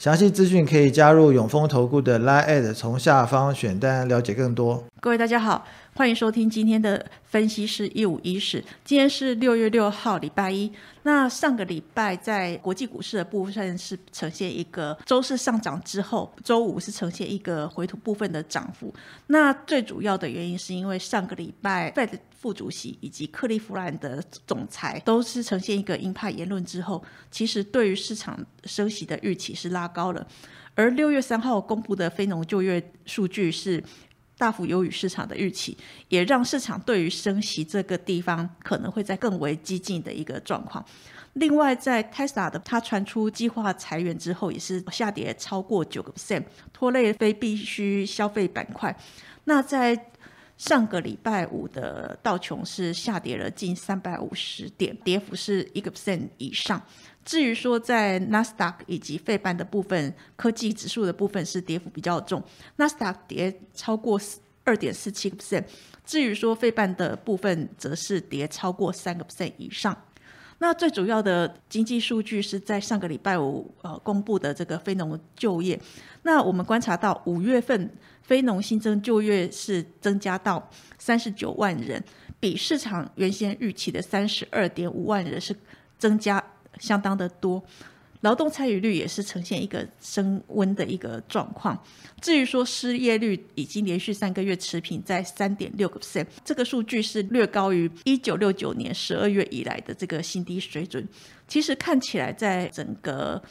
详细资讯可以加入永丰投顾的 Line，从下方选单了解更多。各位大家好，欢迎收听今天的分析师一五一十。今天是六月六号，礼拜一。那上个礼拜在国际股市的部分是呈现一个周四上涨之后，周五是呈现一个回吐部分的涨幅。那最主要的原因是因为上个礼拜 Fed 副主席以及克利夫兰的总裁都是呈现一个鹰派言论之后，其实对于市场升息的预期是拉高了。而六月三号公布的非农就业数据是。大幅优于市场的预期，也让市场对于升息这个地方可能会在更为激进的一个状况。另外，在 Tesla 的它传出计划裁员之后，也是下跌超过九个 percent，拖累非必需消费板块。那在上个礼拜五的道琼是下跌了近三百五十点，跌幅是一个 percent 以上。至于说在纳斯达克以及费半的部分，科技指数的部分是跌幅比较重，纳斯达克跌超过二点四七个 percent，至于说费半的部分则是跌超过三个 percent 以上。那最主要的经济数据是在上个礼拜五呃公布的这个非农就业，那我们观察到五月份非农新增就业是增加到三十九万人，比市场原先预期的三十二点五万人是增加。相当的多，劳动参与率也是呈现一个升温的一个状况。至于说失业率已经连续三个月持平在三点六个 percent，这个数据是略高于一九六九年十二月以来的这个新低水准。其实看起来，在整个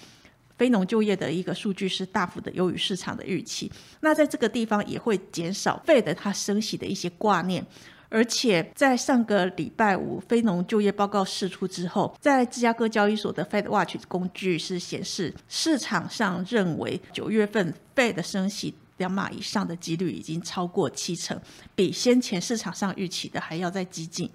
非农就业的一个数据是大幅的优于市场的预期。那在这个地方也会减少费的它升息的一些挂念。而且在上个礼拜五非农就业报告释出之后，在芝加哥交易所的 Fed Watch 工具是显示，市场上认为九月份 Fed 升息两码以上的几率已经超过七成，比先前市场上预期的还要再激进。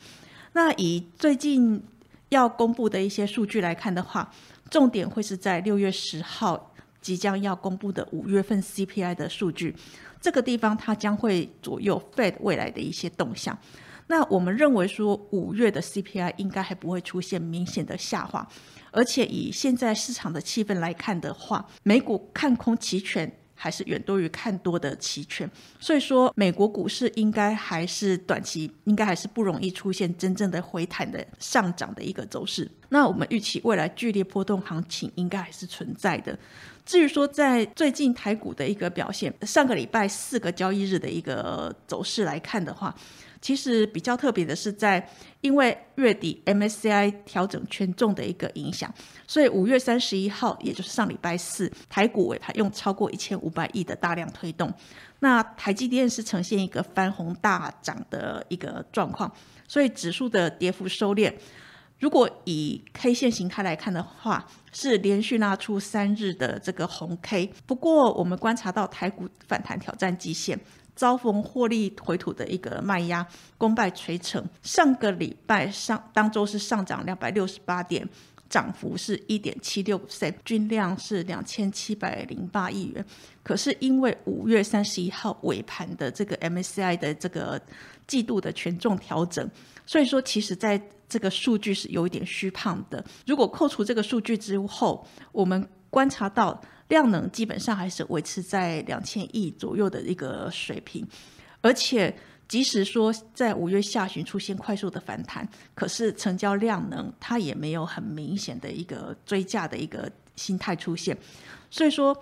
那以最近要公布的一些数据来看的话，重点会是在六月十号即将要公布的五月份 CPI 的数据。这个地方它将会左右 Fed 未来的一些动向。那我们认为说五月的 CPI 应该还不会出现明显的下滑，而且以现在市场的气氛来看的话，美股看空期权还是远多于看多的期权，所以说美国股市应该还是短期应该还是不容易出现真正的回弹的上涨的一个走势。那我们预期未来剧烈波动行情应该还是存在的。至于说在最近台股的一个表现，上个礼拜四个交易日的一个走势来看的话，其实比较特别的是在因为月底 MSCI 调整权重的一个影响，所以五月三十一号，也就是上礼拜四，台股尾盘用超过一千五百亿的大量推动，那台积电是呈现一个翻红大涨的一个状况，所以指数的跌幅收敛。如果以 K 线形态来看的话，是连续拉出三日的这个红 K。不过，我们观察到台股反弹挑战极限，遭逢获利回吐的一个卖压，功败垂成。上个礼拜上当周是上涨两百六十八点，涨幅是一点七六三均量是两千七百零八亿元。可是因为五月三十一号尾盘的这个 MSCI 的这个季度的权重调整，所以说其实在这个数据是有一点虚胖的。如果扣除这个数据之后，我们观察到量能基本上还是维持在两千亿左右的一个水平，而且。即使说在五月下旬出现快速的反弹，可是成交量能它也没有很明显的一个追价的一个心态出现，所以说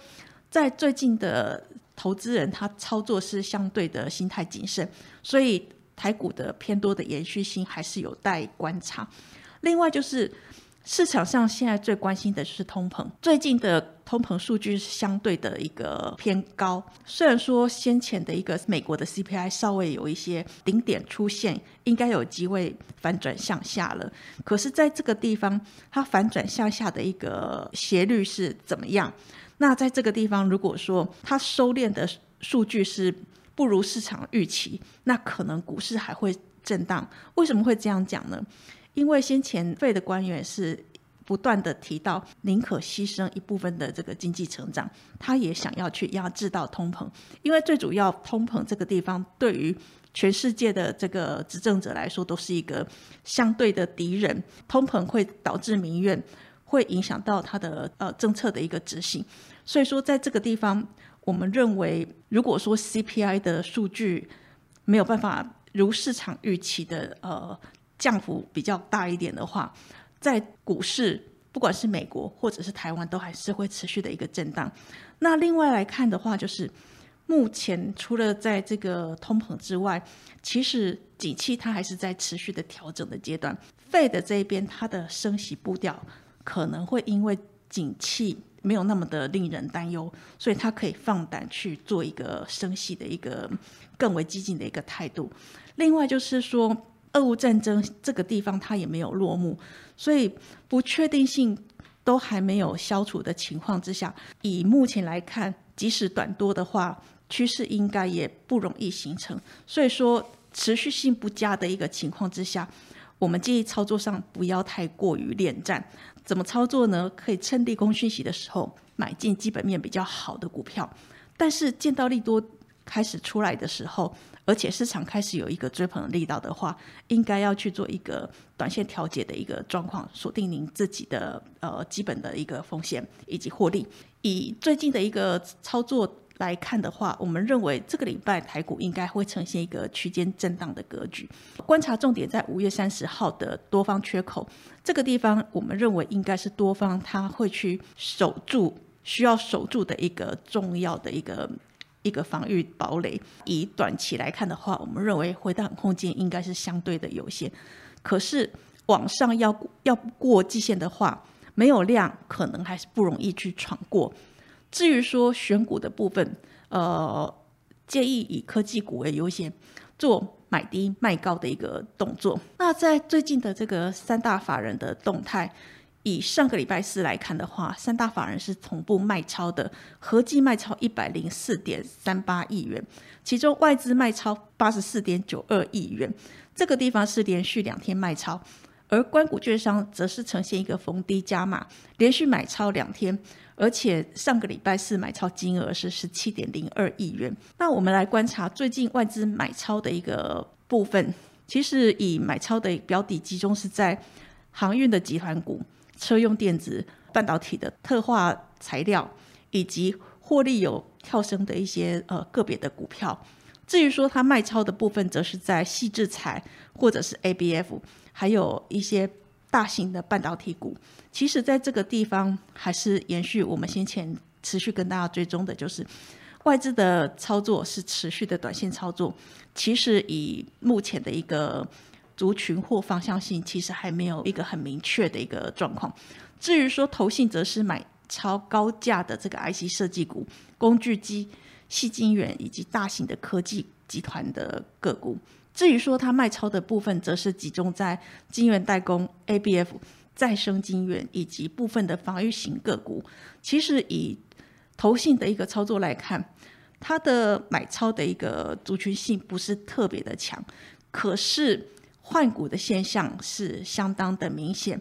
在最近的投资人他操作是相对的心态谨慎，所以台股的偏多的延续性还是有待观察。另外就是。市场上现在最关心的就是通膨，最近的通膨数据是相对的一个偏高。虽然说先前的一个美国的 CPI 稍微有一些顶点出现，应该有机会反转向下了，可是在这个地方，它反转向下的一个斜率是怎么样？那在这个地方，如果说它收敛的数据是不如市场预期，那可能股市还会震荡。为什么会这样讲呢？因为先前费的官员是不断的提到，宁可牺牲一部分的这个经济成长，他也想要去压制到通膨。因为最主要通膨这个地方，对于全世界的这个执政者来说，都是一个相对的敌人。通膨会导致民怨，会影响到他的呃政策的一个执行。所以说，在这个地方，我们认为，如果说 CPI 的数据没有办法如市场预期的呃。降幅比较大一点的话，在股市不管是美国或者是台湾，都还是会持续的一个震荡。那另外来看的话，就是目前除了在这个通膨之外，其实景气它还是在持续的调整的阶段。费的这一边，它的升息步调可能会因为景气没有那么的令人担忧，所以它可以放胆去做一个升息的一个更为激进的一个态度。另外就是说。俄乌战争这个地方它也没有落幕，所以不确定性都还没有消除的情况之下，以目前来看，即使短多的话，趋势应该也不容易形成。所以说，持续性不佳的一个情况之下，我们建议操作上不要太过于恋战。怎么操作呢？可以趁利空讯息的时候买进基本面比较好的股票，但是见到利多开始出来的时候。而且市场开始有一个追捧的力道的话，应该要去做一个短线调节的一个状况，锁定您自己的呃基本的一个风险以及获利。以最近的一个操作来看的话，我们认为这个礼拜台股应该会呈现一个区间震荡的格局。观察重点在五月三十号的多方缺口这个地方，我们认为应该是多方他会去守住需要守住的一个重要的一个。一个防御堡垒，以短期来看的话，我们认为回档空间应该是相对的有限。可是往上要要过季线的话，没有量，可能还是不容易去闯过。至于说选股的部分，呃，建议以科技股为优先，做买低卖高的一个动作。那在最近的这个三大法人的动态。以上个礼拜四来看的话，三大法人是同步卖超的，合计卖超一百零四点三八亿元，其中外资卖超八十四点九二亿元，这个地方是连续两天卖超，而关谷券商则是呈现一个逢低加码，连续买超两天，而且上个礼拜四买超金额是十七点零二亿元。那我们来观察最近外资买超的一个部分，其实以买超的标的集中是在航运的集团股。车用电子、半导体的特化材料，以及获利有跳升的一些呃个别的股票。至于说它卖超的部分，则是在细制材或者是 ABF，还有一些大型的半导体股。其实，在这个地方还是延续我们先前持续跟大家追踪的，就是外资的操作是持续的短线操作。其实以目前的一个。族群或方向性其实还没有一个很明确的一个状况。至于说投信，则是买超高价的这个 IC 设计股、工具机、细晶圆以及大型的科技集团的个股。至于说它卖超的部分，则是集中在晶圆代工、ABF、再生晶圆以及部分的防御型个股。其实以投信的一个操作来看，它的买超的一个族群性不是特别的强，可是。换股的现象是相当的明显，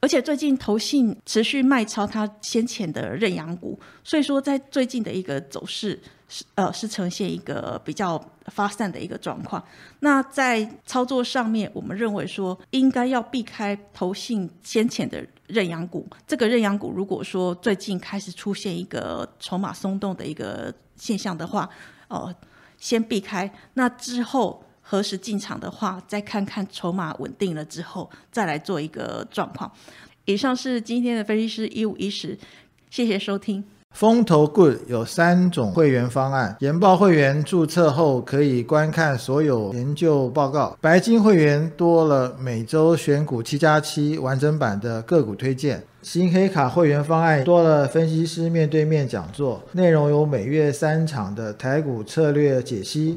而且最近投信持续卖超它先前的认养股，所以说在最近的一个走势是呃是呈现一个比较发散的一个状况。那在操作上面，我们认为说应该要避开投信先前的认养股。这个认养股如果说最近开始出现一个筹码松动的一个现象的话，哦，先避开。那之后。何时进场的话，再看看筹码稳定了之后，再来做一个状况。以上是今天的分析师一五一十，谢谢收听。风投 Good 有三种会员方案，研报会员注册后可以观看所有研究报告，白金会员多了每周选股七加七完整版的个股推荐，新黑卡会员方案多了分析师面对面讲座，内容有每月三场的台股策略解析。